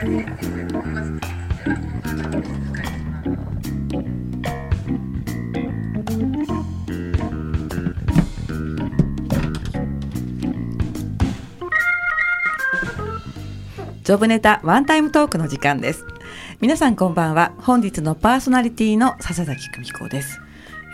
ジョブネタワンタイムトークの時間です。皆さんこんばんは。本日のパーソナリティの笹崎久美子です。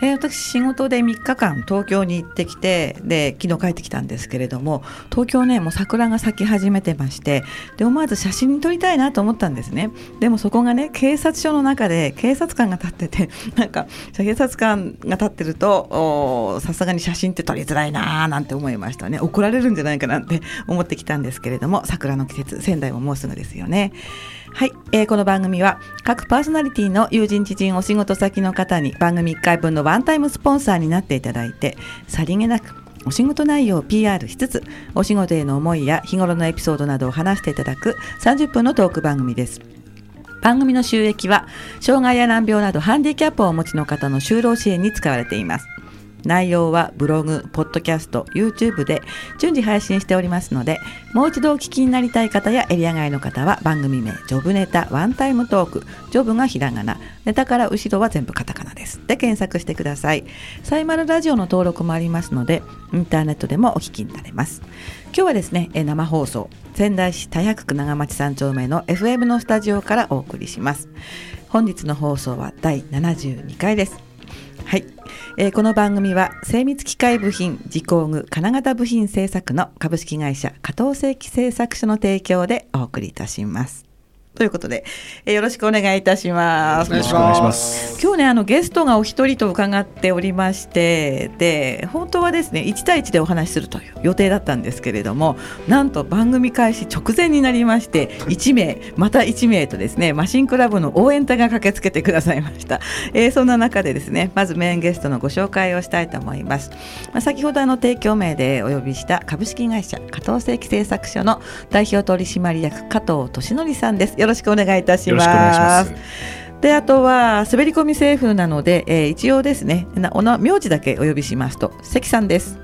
えー、私仕事で3日間東京に行ってきてで昨日帰ってきたんですけれども東京ねもう桜が咲き始めてましてで思わず写真撮りたいなと思ったんですね。でもそこがね警察署の中で警察官が立ってて なんか警察官が立ってるとさすがに写真って撮りづらいなーなんて思いましたね。怒られるんじゃないかなって思ってきたんですけれども桜の季節仙台ももうすぐですよね。はい、えー、この番組は各パーソナリティの友人知人お仕事先の方に番組1回分のワンタイムスポンサーになっていただいてさりげなくお仕事内容を PR しつつお仕事への思いや日頃のエピソードなどを話していただく30分のトーク番組です。番組の収益は障害や難病などハンディキャップをお持ちの方の就労支援に使われています。内容はブログ、ポッドキャスト、YouTube で順次配信しておりますので、もう一度お聞きになりたい方やエリア外の方は番組名、ジョブネタワンタイムトーク、ジョブがひらがな、ネタから後ろは全部カタカナです。で検索してください。サイマルラジオの登録もありますので、インターネットでもお聞きになれます。今日はですね、え生放送、仙台市田百区長町三丁目の FM のスタジオからお送りします。本日の放送は第72回です。はい、えー、この番組は精密機械部品自工具金型部品製作の株式会社加藤製機製作所の提供でお送りいたします。ということで、えー、よろしくお願いいたします。お願いします。今日ねあのゲストがお一人と伺っておりましてで本当はですね1対1でお話しするという予定だったんですけれどもなんと番組開始直前になりまして1名また1名とですねマシンクラブの応援隊が駆けつけてくださいました、えー、そんな中でですねまずメインゲストのご紹介をしたいと思います、まあ、先ほどあの提供名でお呼びした株式会社加藤正規製作所の代表取締役加藤俊則さんですよろしくお願いいたします。であとは滑り込み政府なので、えー、一応ですねおな名字だけお呼びしますと関さんです。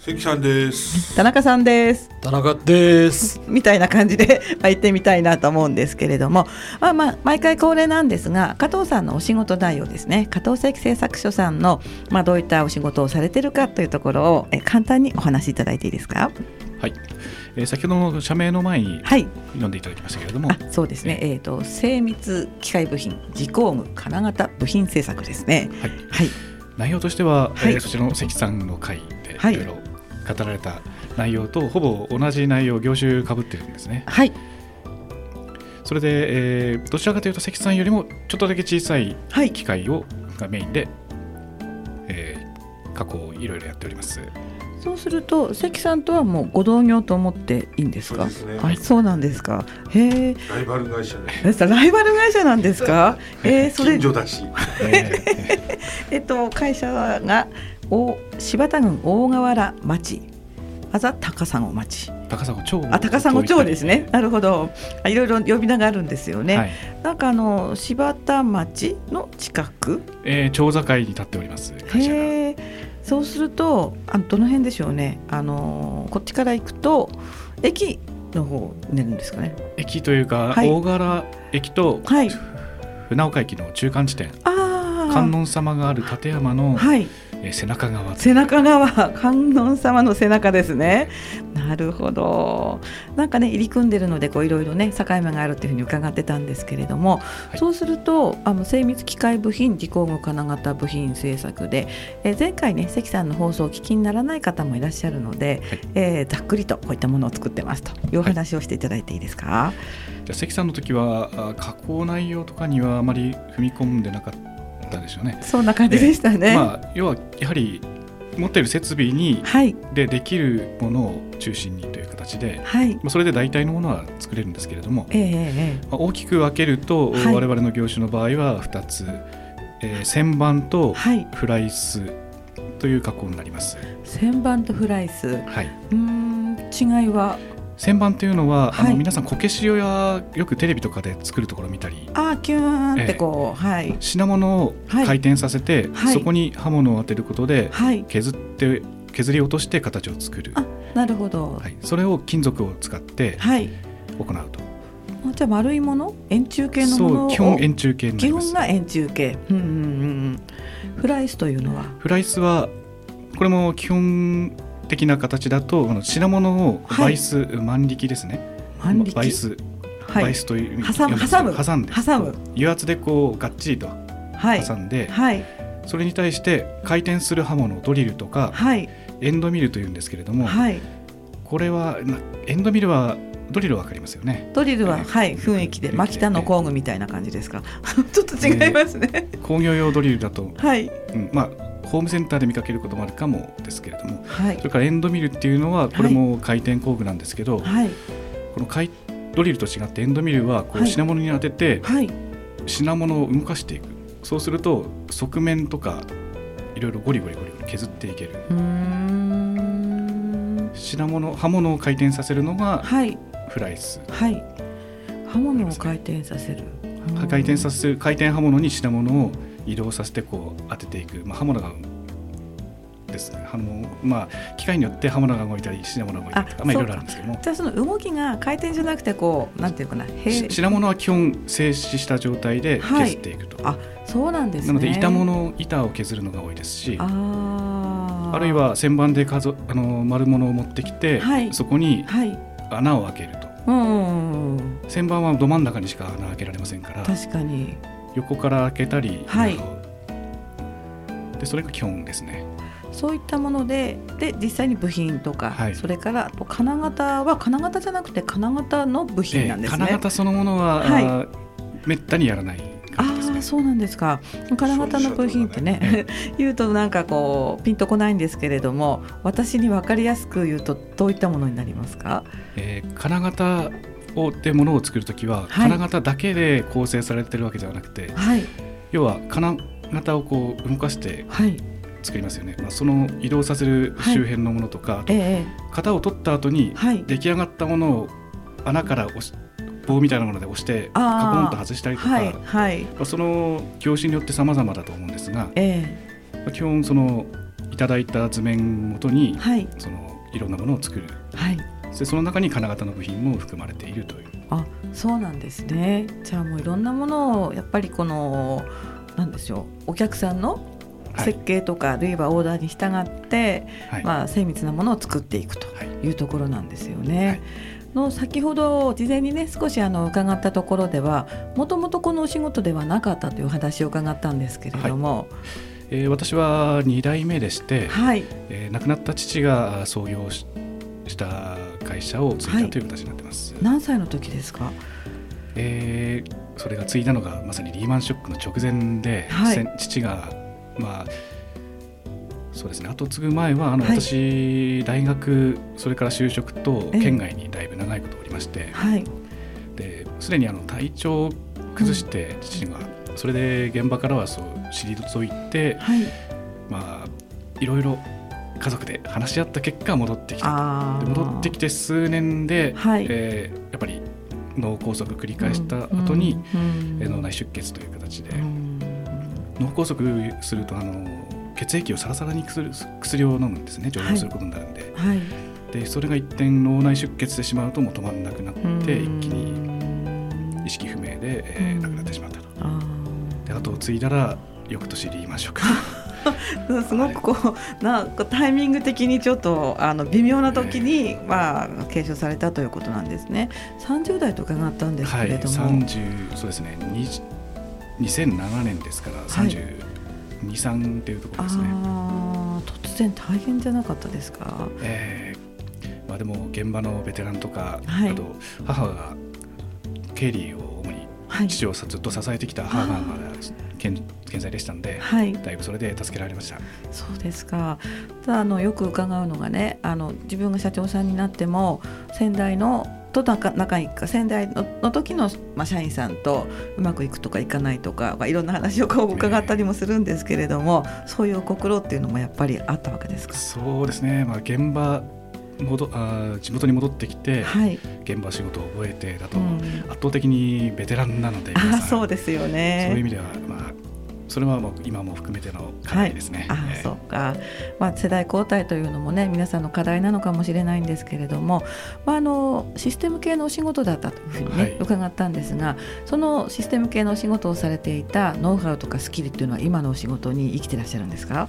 関さんです。田中さんです。田中です。みたいな感じでまあ行ってみたいなと思うんですけれどもまあまあ毎回恒例なんですが加藤さんのお仕事内容ですね。加藤関製作所さんのまあどういったお仕事をされてるかというところをえ簡単にお話しいただいていいですか？はいえー、先ほどの社名の前に読んでいただきましたけれども、はい、そうですね、えー。と、精密機械部品自工具金型部品製作ですね。はい、はい、内容としては、はい、えー、そちらの関さんの会でい。ろいろ語られた内容とほぼ同じ内容業種かぶってるんですね。はい。それで、えー、どちらかというと関さんよりもちょっとだけ小さい。機械を、がメインで、えー、加工をいろいろやっております。そうすると関さんとはもうご同業と思っていいんですか？そう、ね、あ、そうなんですか。へえ。ライバル会社で。ライバル会社なんですか？えー、それ。近所だし。えっと会社がお柴田郡大河原町。あざ高砂町。高砂町。あ、高砂町ですね。なるほど。いろいろ呼び名があるんですよね。はい、なんかあの柴田町の近く？えー、町境に立っております。会社が。そうするとあどの辺でしょうね。あのこっちから行くと駅の方になるんですかね。駅というか、はい、大柄駅と、はい、船岡駅の中間地点。観音様がある立山の、はい、えー、背中側。背中側。観音様の背中ですね。なるほど。なんかね入り組んでるのでこういろいろね境目があるっていうふうに伺ってたんですけれども、はい、そうするとあの精密機械部品自工具金型部品製作で、えー、前回ね関さんの放送を聞きにならない方もいらっしゃるので、はい、えー、ざっくりとこういったものを作ってますというお話をしていただいていいですか、はい、じゃあ関さんの時は加工内容とかにはあまり踏み込んでなかったったでしょうね。そんな感じでしたね。まあ、要はやはり持っている設備に、はい、でできるものを中心にという形で、はい、それで大体のものは作れるんですけれども、えー、まあ、大きく分けると、はい、我々の業種の場合は2つ、えー、旋盤とフライスという加工になります。旋盤とフライス、はい、うん違いは？旋盤というのは、はい、あの皆さんこけしやよくテレビとかで作るところを見たり。あキューンってこう、えー、はい、品物を回転させて、はい、そこに刃物を当てることで、はい、削って削り落として形を作る。あなるほど、はい、それを金属を使って行うと、じゃ丸いもの？円柱形のもの基本円柱形基本が円柱形、うんうんうん、フライスというのは？フライスはこれも基本的な形だと品物をバイス、はい、万力ですね。万力。バイス、はい、バイスという挟む挟む挟んで挟む。油圧でこうがっちりと挟んで、はい、それに対して回転する刃物ドリルとか、はい、エンドミルというんですけれども、はい、これはエンドミルはドリルわかりますよね。ドリルは、えー、はい。雰囲気でマキタの工具みたいな感じですか？ちょっと違いますね、えー、工業用ドリルだと、はい、うん、まあホームセンターで見かけることもあるかもですけれども、はい、それからエンドミルっていうのはこれも回転工具なんですけど、はい、この回ドリルと違ってエンドミルはこう品物に当てて、品物を動かしていく。そうすると側面とかいろいろゴリゴリゴリ削っていける。品物刃物を回転させるのがフライス、はい、刃物を回転させる。回転させる回転刃物に品物を移動させてこう当てていく、まあ、刃物がですね。あの、まあ、機械によって刃物が動いたり品物が動いたりとかまあ、いろいろあるんですけども。じゃあその動きが回転じゃなくてこうなんていうかな品物は基本静止した状態で削っていくと、はい、あそうなんです、ね、なので板物板を削るのが多いですしあるいは旋盤で数あの丸物を持ってきて、はい、そこに穴を開けると、はい、旋盤はど真ん中にしか穴開けられませんから。確かに横から開けたり、はい、でそれが基本ですね。そういったものでで実際に部品とか、はい、それから金型は金型じゃなくて金型の部品なんですね。金型そのものは、はい、めったにやらないあそうなんですか。金型の部品ってね 言うとなんかこうピンとこないんですけれども私に分かりやすく言うとどういったものになりますか、えー、金型をでものを作る時は、はい、金型だけで構成されてるわけではなくて、はい、要は金型をこう動かして作りますよね、まあ、その移動させる周辺のものとか、えー、型を取った後に出来上がったものを穴から押し棒みたいなもので押してカポンと外したりとか、はい。はい、その業種によって様々だと思うんですが、えー、基本そのいただいた図面ごとに、はい、そのいろんなものを作る、はい、でその中に金型の部品も含まれているという。あそうなんですね。じゃあもういろんなものをやっぱりこのなんでしょうお客さんの設計とか、あるいはオーダーに従って、はい、まあ、精密なものを作っていくとい。うところなんですよね。はい。の先ほど事前にね少しあの伺ったところではもともとこのお仕事ではなかったという話を伺ったんですけれども。はい。えー、私は2代目でして、はい。えー、亡くなった父が創業しした会社を継いだという形になってます。はい、何歳の時ですか？えー、それが継いだのがまさにリーマンショックの直前で、はい、父がまあそうですね。後継ぐ前はあの、はい、私大学それから就職と県外にだいぶ長いことおりまして、はい、ですでにあの体調を崩して父が、うん、それで現場からはそう退いて、はい、まあいろいろ家族で話し合った結果戻ってきたで戻ってきて数年で、はい、えー、やっぱり脳梗塞繰り返した後に、うんうん、脳内出血という形で、うん、脳梗塞するとあの血液をサラサラにする薬を飲むんですね。常用することになるんで。はい、でそれが一点脳内出血してしまうともう止まらなくなって一気に意識不明で、えー、亡くなってしまったと。で後を継いだら翌年リーマンショック すごくこうなタイミング的にちょっとあの微妙な時に、えー、まあ継承されたということなんですね。30代と伺ったんですけれども、はい、そうですね。2007年ですから30、二三っていうところですね。突然大変じゃなかったですか？えー、まあでも現場のベテランとか、はい、あと母が経理を主に父をずっと支えてきた母が健健在でしたので、はい、だいぶそれで助けられました。そうですか。ただあのよく伺うのがね、あの自分が社長さんになっても先代のと仲仲いいか仙台のの時の、まあ、社員さんとうまくいくとかいかないとか、まあ、いろんな話をこう伺ったりもするんですけれども、そういう心っていうのもやっぱりあったわけですか？そうですね、まあ、現場戻あ地元に戻ってきて、はい、現場仕事を覚えてだと、圧倒的にベテランなので、あそうですよね。そういう意味では、まあ、それはもう今も含めての課題ですね。はい、あ、えー、そうか、まあ、世代交代というのもね皆さんの課題なのかもしれないんですけれども、まあ、あのシステム系のお仕事だったというふうにね、はい、伺ったんですがそのシステム系のお仕事をされていたノウハウとかスキルっていうのは今のお仕事に生きてらっしゃるんですか？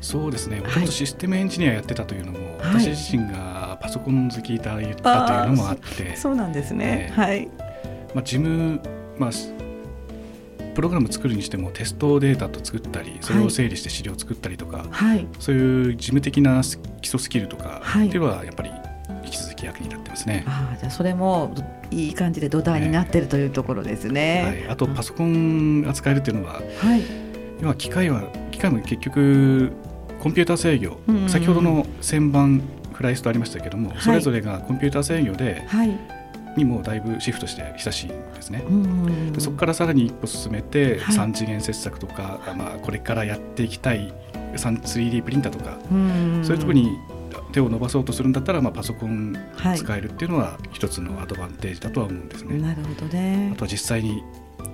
そうですね、はい、システムエンジニアやってたというのも、はい、私自身がパソコン好きだ言ったというのもあって。そうなんですね、えー、はい。まあ、事務、まあ、プログラム作るにしてもテストデータと作ったりそれを整理して資料を作ったりとか、はい、そういう事務的な基礎スキルとかってい。うのはやっぱり引き続き役に立ってますね。あじゃあそれもいい感じで土台になってるというところですね。はい、あとパソコン扱えるっていうのは、はい、今機械は機械も結局コンピューター制御、先ほどの旋盤クライストありましたけども、はい、それぞれがコンピューター制御で、はい、にもだいぶシフトして久しいんですね。でそこからさらに一歩進めて、はい、3次元切削とか、まあ、これからやっていきたい 3D プリンターとか、そういうところに手を伸ばそうとするんだったら、まあ、パソコン使えるっていうのは一つのアドバンテージだとは思うんですね。なるほどね。あとは実際に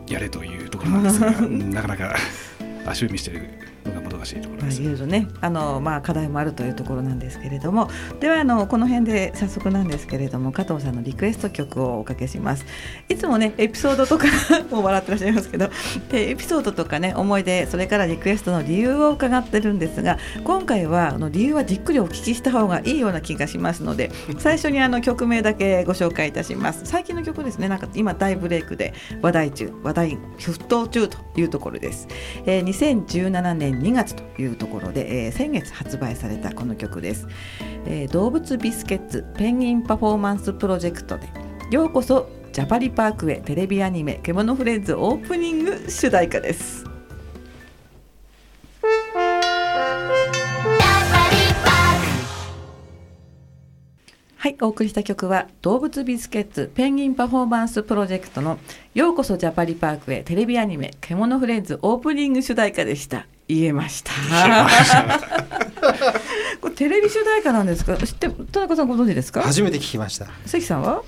やれというところなんですが なかなか 足踏みしてるのがもどかしいところです。いろいろねあの、まあ、課題もあるというところなんですけれどもではあのこの辺で早速なんですけれども加藤さんのリクエスト曲をおかけします。いつもねエピソードとかもう笑ってらっしゃいますけどエピソードとかね思い出それからリクエストの理由を伺ってるんですが今回はあの理由はじっくりお聞きした方がいいような気がしますので最初にあの曲名だけご紹介いたします。最近の曲ですねなんか今大ブレイクで話題中話題沸騰中というところです。えー、2017年2月というところで、えー、先月発売されたこの曲です、えー、動物ビスケッツペンギンパフォーマンスプロジェクトでようこそジャパリパークへテレビアニメ獣フレンズオープニング主題歌ですはい、お送りした曲は動物ビスケッツペンギンパフォーマンスプロジェクトのようこそジャパリパークへテレビアニメ獣フレンズオープニング主題歌でした。言えました。これテレビ主題歌なんですか？知って田中さんご存知ですか？初めて聞きました。関さんは？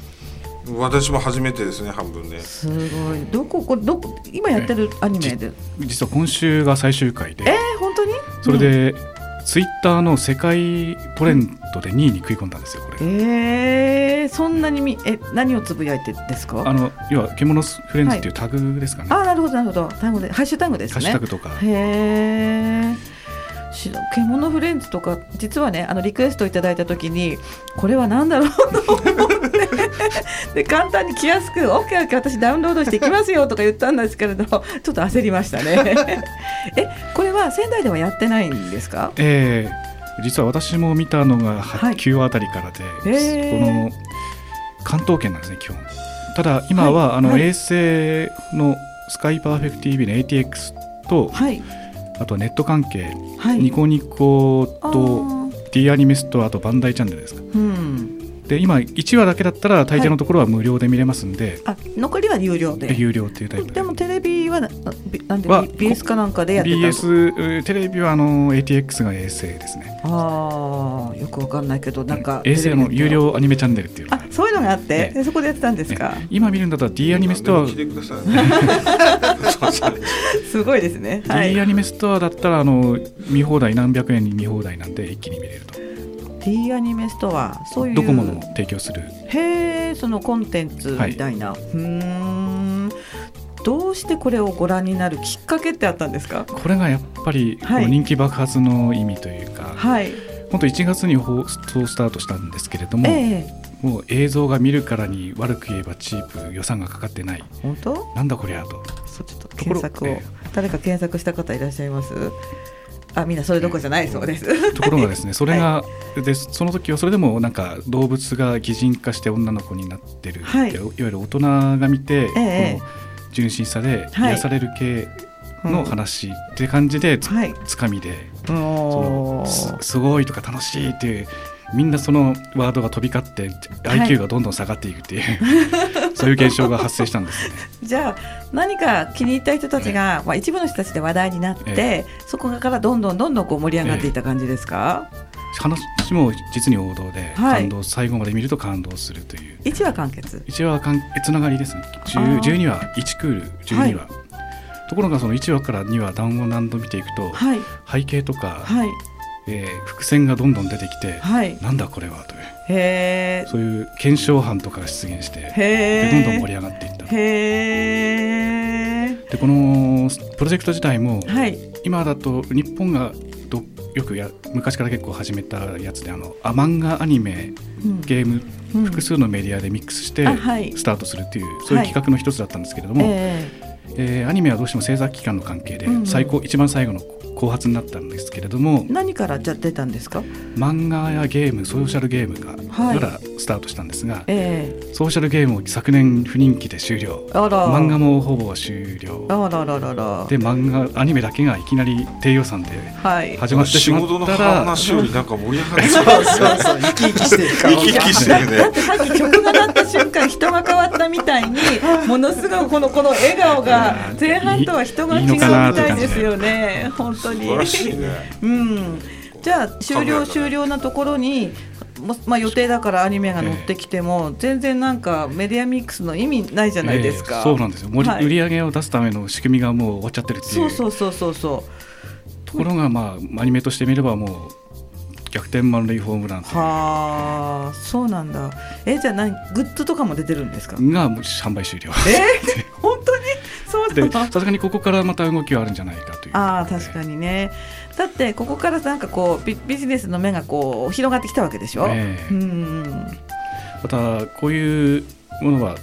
私も初めてですね半分ね。すごい。どここどこ今やってるアニメで？実は今週が最終回で。えー、本当に？それで、うんツイッターの世界トレンドで2位に食い込んだんですよこれ。えー、そんなにみえ何をつぶやいてですか？あの要は獣フレンズっていうタグですかね。はい、あなるほどなるほどタグでハッシュタグですね。ハッシュタグとか。へえ。獣フレンズとか実はねあのリクエストいただいた時にこれは何だろうと思ってで簡単に来やすく OKOK 私ダウンロードしていきますよとか言ったんですけれどちょっと焦りましたね。えこれは仙台ではやってないんですか？えー、実は私も見たのが9話あたりからで、はい、この関東圏なんですね基本。ただ今は、はい、あの、はい、衛星のスカイパーフェクティビの ATX と、はいあとネット関係、はい、ニコニコと D アニメストアとバンダイチャンネルですか、うん、で今1話だけだったら大抵のところは無料で見れますんで、はい、あ残りは有料で。有料っていうタイプで。もテレビはなんで BS かなんかでやってた BS テレビはあの ATX が衛星ですね。ああよくわかんないけどなんか、衛星の有料アニメチャンネルっていう。あそういうのがあって、ね、そこでやってたんですか、ね、今見るんだったら D アニメストア。すごいですね、はい、D アニメストアだったらあの見放題何百円に見放題なんで一気に見れると D アニメストアそういうドコモの提供する。へえそのコンテンツみたいな、はい、うん。どうしてこれをご覧になるきっかけってあったんですか？これがやっぱり人気爆発の意味というか、はい、本当1月に放送スタートしたんですけれども、えー、もう映像が見るからに悪く言えばチープ予算がかかってない。本当？なんだこりゃと。そちょっと検索を、えー、誰か検索した方いらっしゃいます？あみんなそれどころじゃないそうです。ところがですねそれが、はい、でその時はそれでもなんか動物が擬人化して女の子になってる、はい、いわゆる大人が見て、えこの純真さで癒される系の話って感じでつ,、つかみで、そのすごいとか楽しいっていうみんなそのワードが飛び交って IQ がどんどん下がっていくっていう、はい、そういう現象が発生したんです。ね。じゃあ何か気に入った人たちが、まあ、一部の人たちで話題になって、そこからどんどんどんどんこう盛り上がっていった感じですか、話も実に王道で、はい、感動最後まで見ると感動するという。1話完結？1話完つながりですね。12話1クール12話、はい、ところがその1話から2話談を何度見ていくと、はい、背景とか、はい。えー、伏線がどんどん出てきて、はい、なんだこれはとへそういう検証班とかが出現してでどんどん盛り上がっていった。へでこのプロジェクト自体も、はい、今だと日本がどよくや昔から結構始めたやつであのあ漫画アニメ、うん、ゲーム、うん、複数のメディアでミックスしてスタートするっていう、そういう企画の一つだったんですけれども、はい、えー、え。ー、アニメはどうしても制作期間の関係で最高、うん、一番最後の後発になったんですけれども何からじゃ出たんですか？漫画やゲームソーシャルゲームがからスタートしたんですが、はいえ。ー、ソーシャルゲームを昨年不人気で終了。漫画もほぼ終了。あらららら。で漫画アニメだけがいきなり低予算で始まってしまったら、はい、話よりなんか盛り上がって そうそうそう。生き生きしてる生き生きしてるね。だってさっき曲が鳴った瞬間人が変わったみたいに ものすごいこのこの笑顔が前半とは人が違うみたいですよね。本当に。うん。じゃあ終了終了なところにまあ、予定だからアニメが乗ってきても、えー、全然なんかメディアミックスの意味ないじゃないですか、えー、そうなんですよ、はい、売り上げを出すための仕組みがもう終わっちゃってるっていう。そうそうそうそうところがまあアニメとして見ればもう逆転満塁ホームランはあそうなんだ。えじゃあ何グッズとかも出てるんですか？が販売終了。え？ー、でさすがにここからまた動きはあるんじゃないかという。あ確かにね。だってここからなんかこうビビジネスの目がこう広がってきたわけでしょ、えー、うんまたこういうものは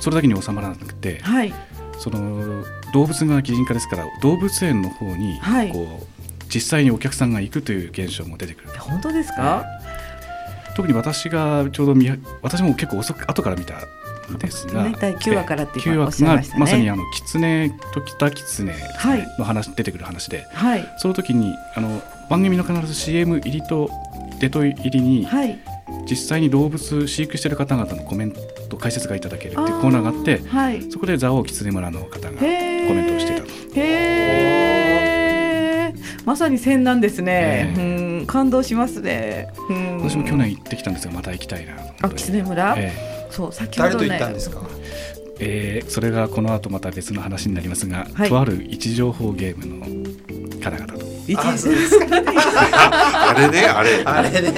それだけに収まらなくて、はい、その動物が擬人化ですから動物園の方にこう、はい、実際にお客さんが行くという現象も出てくる。本当ですか、特に私がちょうど見私も結構遅く後から見たですが、ね、第9話からっていう話がまさにあの狐と北狐の話、はい、出てくる話で、はい、その時にあの番組の必ず CM 入りと出と入りに、はい、実際に動物飼育している方々のコメント解説がいただけるっていうコーナーがあって、はい、そこで蔵王狐村の方がコメントをしていたと。へまさに戦なんですね、うん。感動しますね、私も去年行ってきたんですがまた行きたいなあ狐村、えーそう先ほど、ね、誰と行ったんですか？えー、それがこの後また別の話になりますが、はい、とある位置情報ゲームの方々と。あれね、あれ。あれね。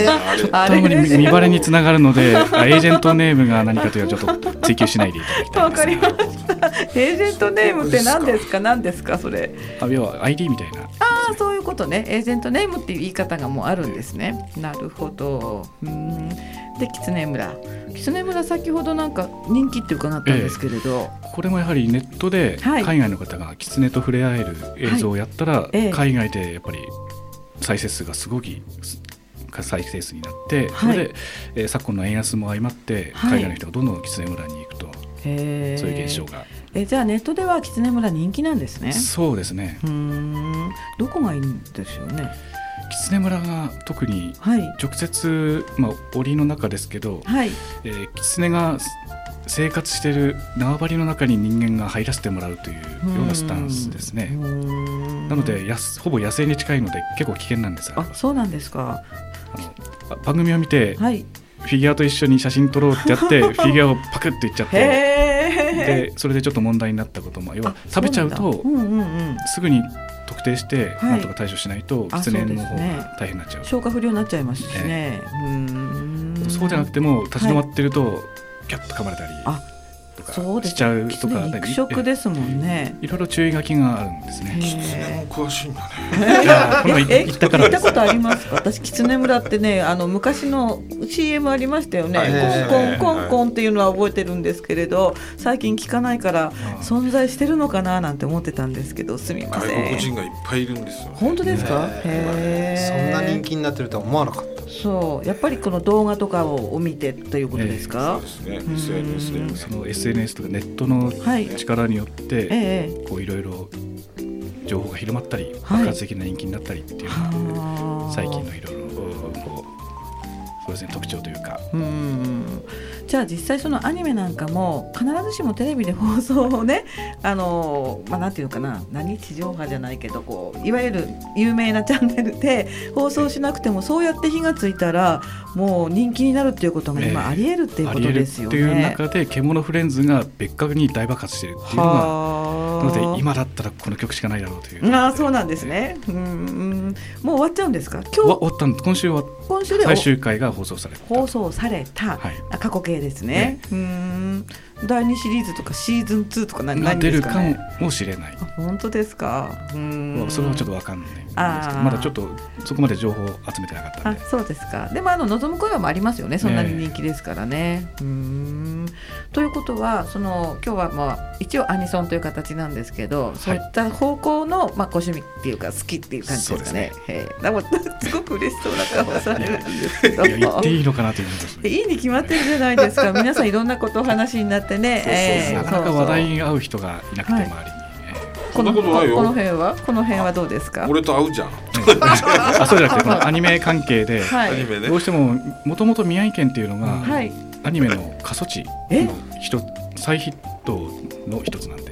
あれね。見バレにつながるので、エージェントネームが何かというのはちょっと追求しないでいただきたいわかりました。エージェントネームって何ですか、何ですか、それ？あ、要は ID みたいな。ああ、そういうことね。エージェントネームっていう言い方がもうあるんですね。なるほど。うん。で、狐村。狐村先ほどなんか人気って伺ったんですけれど、えこれもやはりネットで海外の方が狐と触れ合える映像をやったら、はいえ海外でやっぱり再生数がすごい再生数になって、それで、えー、昨今の円安も相まって海外の人がどんどん狐村に行くと、そういう現象が。えじゃあネットでは狐村人気なんですね。そうですね。うん。どこがいいんですよね。狐村が特に直接、はい、まあ、檻の中ですけど、はい。えー、狐が生活している縄張りの中に人間が入らせてもらうというようなスタンスですね。なのでやほぼ野生に近いので結構危険なんですあそうなんですか。あの番組を見て、はい、フィギュアと一緒に写真撮ろうってやって フィギュアをパクッといっちゃってでそれでちょっと問題になったことも要は食べちゃうと、すぐに特定してなんとか対処しないと、はい、狐の方が大変になっちゃう、ね、消化不良になっちゃいますしね、ね、そうじゃなくても立ち止まってると、はい。キャッと噛まれたり。とかしちゃうとか肉食ですもんね。いろいろ注意書きがあるんですね。狐も詳しいんだね。え行ったことあります？か 私狐村ってねあの昔の CM ありましたよね。コンコンコンコンっていうのは覚えてるんですけれど最近聞かないから存在してるのかななんて思ってたんですけどすみません。外国人がいっぱいいるんですよ本当ですか？そんな人気になってるとは思わなかったそう。やっぱりこの動画とかを見てということですか、えー、そうですね。SNS でその SNS とかネットの力によって、はい、えー、こういろいろ情報が広まったり、爆発的な人気になったりっていうのが、最近のいろいろですね特徴というか。うん。じゃあ実際そのアニメなんかも必ずしもテレビで放送をね あのまあなんていうかな。何地上波じゃないけどこういわゆる有名なチャンネルで放送しなくてもそうやって火がついたらもう人気になるっていうことが今ありえるっていうことですよね。えー、っていう中で獣フレンズが別格に大爆発してるっていうのがので今だったらこの曲しかないだろうという。あそうなんですね。うんもう終わっちゃうんですか？今日終わったん今週は今週で最終回が放送された。放送された、はい、過去形ですね、ね、うん第2シリーズとかシーズン2とか何何ね、出るかもしれない。本当ですか？うん。それはちょっと分かんないまだちょっとそこまで情報集めてなかったあそうですか。でもあの望む声もありますよね。そんなに人気ですからね、えー、うん。ということはその今日はまあ一応アニソンという形なんですけど、はい、そういった方向の、まあ、ご趣味っていうか好きっていう感じですかね。ね。でもすごく嬉しそうな顔されるんですけど。言っていいのかなといういいに決まってるじゃないですか。皆さんいろんなことお話になってね、えー、なかなか話題に合う人がいなくて周りに。このことないよ。この辺はこの辺はどうですか？俺と会うじゃん。あそうじゃなくて アニメ関係で、はい、どうしてももともと宮城県っていうのが、はい、アニメの過疎地の一再ヒットの一つなんで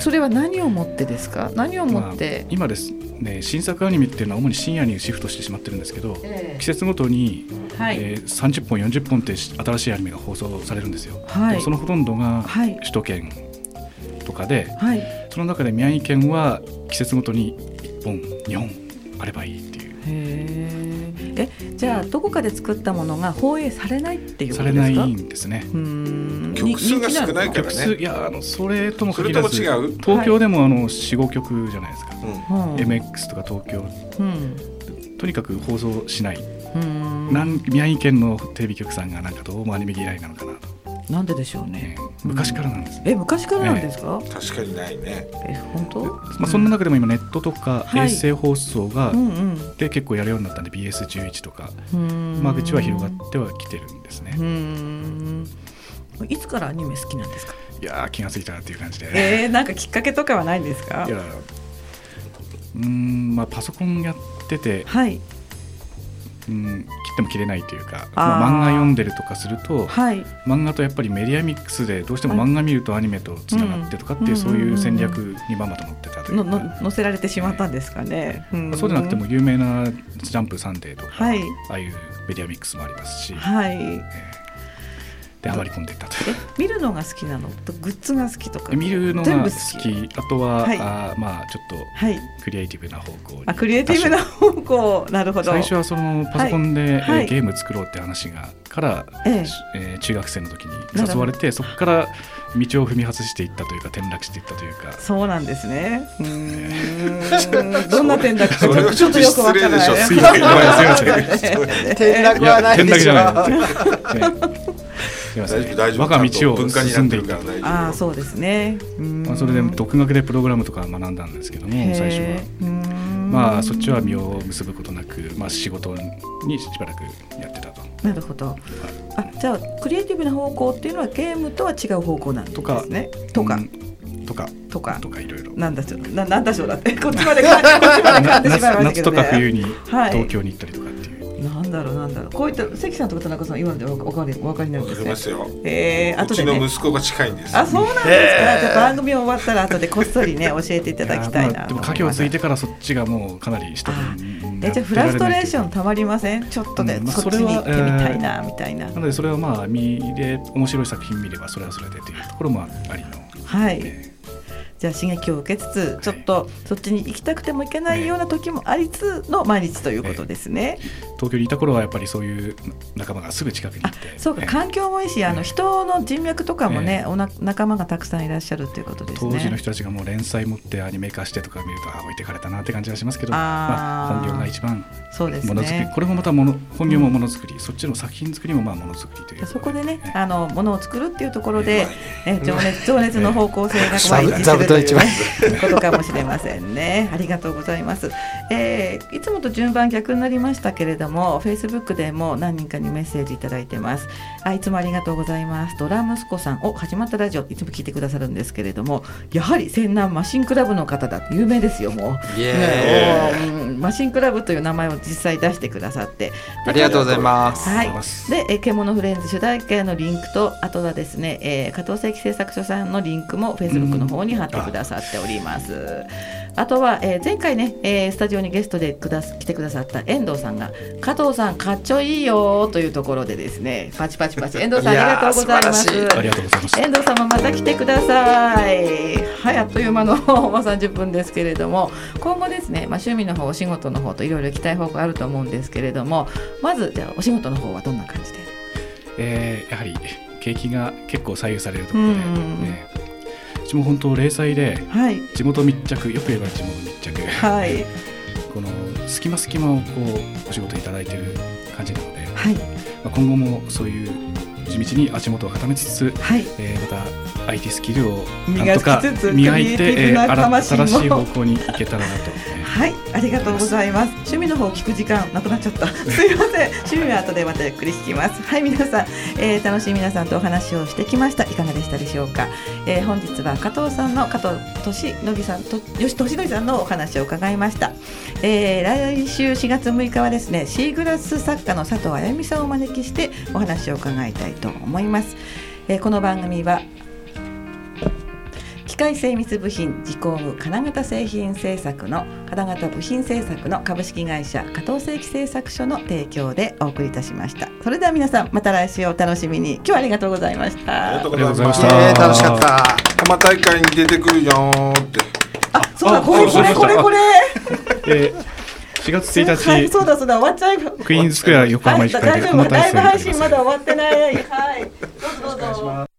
それは何をもってですか？何をもって、まあ、今ですね新作アニメっていうのは主に深夜にシフトしてしまってるんですけど、えー、季節ごとに、はい、えー、30本40本って新しいアニメが放送されるんですよ、はい、そのほとんどが首都圏とかで、はい、その中で宮城県は季節ごとに1本2本あればいいっていう。へえじゃあどこかで作ったものが放映されないっていうことですか？されないんですね曲数が少ないからね。いやあのそれとも限らず東京でもあの45曲じゃないですか、うん、MX とか東京、うん、とにかく放送しない。なん宮城県のテレビ局さんがなんかどうもアニメ嫌いなのかなと。なんででしょうね。昔からなんです、え、昔からなんですか？確かにないね。え、本当？まあ、そんな中でも今ネットとか衛星放送が、で結構やるようになったんで、BS11 とか。間口は広がってはきてるんですね。いつからアニメ好きなんですか？いや気が付いたなっていう感じで。えー、なんかきっかけとかはないんですか？いや、うんまあパソコンやってて、はい、うん、切っても切れないというかまあ、漫画読んでるとかすると、はい、漫画とやっぱりメディアミックスでどうしても漫画見るとアニメとつながってとかっていう、そういう戦略にまんまと載ってたという。か載せられてしまったんですかね、うん、そうでなくても有名な「ジャンプサンデー」とか、はい、ああいうメディアミックスもありますし、はい、えーではまり込んでいったと見るのが好きなの？とグッズが好きとか。見るのが好き。あとは、はい、あまあちょっとクリエイティブな方向あクリエイティブな方向。なるほど。最初はそのパソコンで、はい、ゲーム作ろうって話がから、ええ。ー、中学生の時に誘われてそこから道を踏み外していったというか転落していったというか。そうなんですね。うん。どんな転落か ちょっとよくわからない。すいません。転落はないでしょ。大 丈夫大丈夫。我が道を進んでいった。ああそうですね。まあそれで独学でプログラムとか学んだんですけども最初は。まあそっちは実を結ぶことなくまあ仕事にしばらくやってたと。なるほど。あじゃあクリエイティブな方向っていうのはゲームとは違う方向なんですね。とか。とか。とか。とか。いろいろ。なんだしょうななんだしょうだって。こっちまでこっちまで感じしまいましたけど、ね、夏とか冬に東京に行ったりとかっていう、なんだろうなんだろうこういった関さんとか田中さん今でお分かりお分かりになるんですね。ますよ。ええー、後で、ね、うちの息子が近いんです。あそうなんですか？えー、じゃ番組終わったら後でこっそりね 教えていただきたいな、まあ、でも家境ついてからそっちがもうかなり下えじゃあフラストレーションたまりません？ちょっとで、うんまあ、そっちに行ってみたいな、みたいな。なのでそれはまあ見で面白い作品見ればそれはそれでというところもありの。はい。えーじゃあ刺激を受けつつちょっとそっちに行きたくても行けないような時もありつつの毎日ということですね。東京にいた頃はやっぱりそういう仲間がすぐ近くにいて。そうか、環境もいいしあの人の人脈とかもね、おな仲間がたくさんいらっしゃるということですね。当時の人たちがもう連載持ってアニメ化してとか見るとあ置いてかれたなって感じがしますけどまあ、本業が一番そうです、ね、ものづくりこれもまたもの本業もものづくり、うん、そっちの作品作りもまあものづくりというそこでねあのものを作るっていうところで、ね、情熱情熱の方向性が毎日するという、ね、ことかもしれませんね。ありがとうございます。えー、いつもと順番逆になりましたけれども、フェイスブックでも何人かにメッセージいただいてます。あ、いつもありがとうございます。ドラ息子さん、お、始まったラジオ、いつも聞いてくださるんですけれども、やはり泉南マシンクラブの方だって有名ですよ、もう。ね、マシンクラブという名前を実際出してくださって。ありがとうございます。はい。で、え獣フレンズ主題歌のリンクと、あとはですね、えー、加藤正規製作所さんのリンクもフェイスブックの方に貼ってくくださっております。あとは、えー、前回ね、えー、スタジオにゲストでくだ来てくださった遠藤さんが加藤さんかっちょいいよというところでですねパチパチパチ。遠藤さんありがとうございます。ありがとうござい。ます遠藤様また来てください。はいあっという間のまあ30分ですけれども今後ですねまあ趣味の方お仕事の方といろいろ行きたい方向あると思うんですけれどもまずじゃあお仕事の方はどんな感じで？えー、やはり景気が結構左右されるところで、ね、うちも本当零細で、はい、地元密着よく言えば地元密着、はい、この隙間隙間をこうお仕事いただいてる感じなので、はい。まあ、今後もそういう地道に足元を固めつつ、はいえー、また IT スキルをなんとか磨いて、えー、新しい方向に行けたらなと。はい、ありがとうございます。趣味の方聞く時間なくなっちゃった。すいません。趣味は後でまたゆっくり聞きます。はい、皆さん、えー、楽しい皆さんとお話をしてきました。いかがでしたでしょうか。えー、本日は加藤さんの加藤俊則さんと吉俊則さんのお話を伺いました。えー、来週4月6日はですね、シーグラス作家の佐藤あやみさんをお招きしてお話を伺いたいと思います。えー、この番組は機械精密部品自工具金型製品製作の金型部品製作の株式会社加藤製機製作所の提供でお送りいたしました。それでは皆さんまた来週お楽しみに。今日はありがとうございました。ありがとうございました、えー、楽しかった。多摩大会に出てくるよって。あそうだこれこれこれこれ。えー4月1日、はい、そうだそうだ終わっちゃうクイーンズスクエア横浜市会で、はい、ライブ配信まだ終わってない。はい。どうぞどうぞ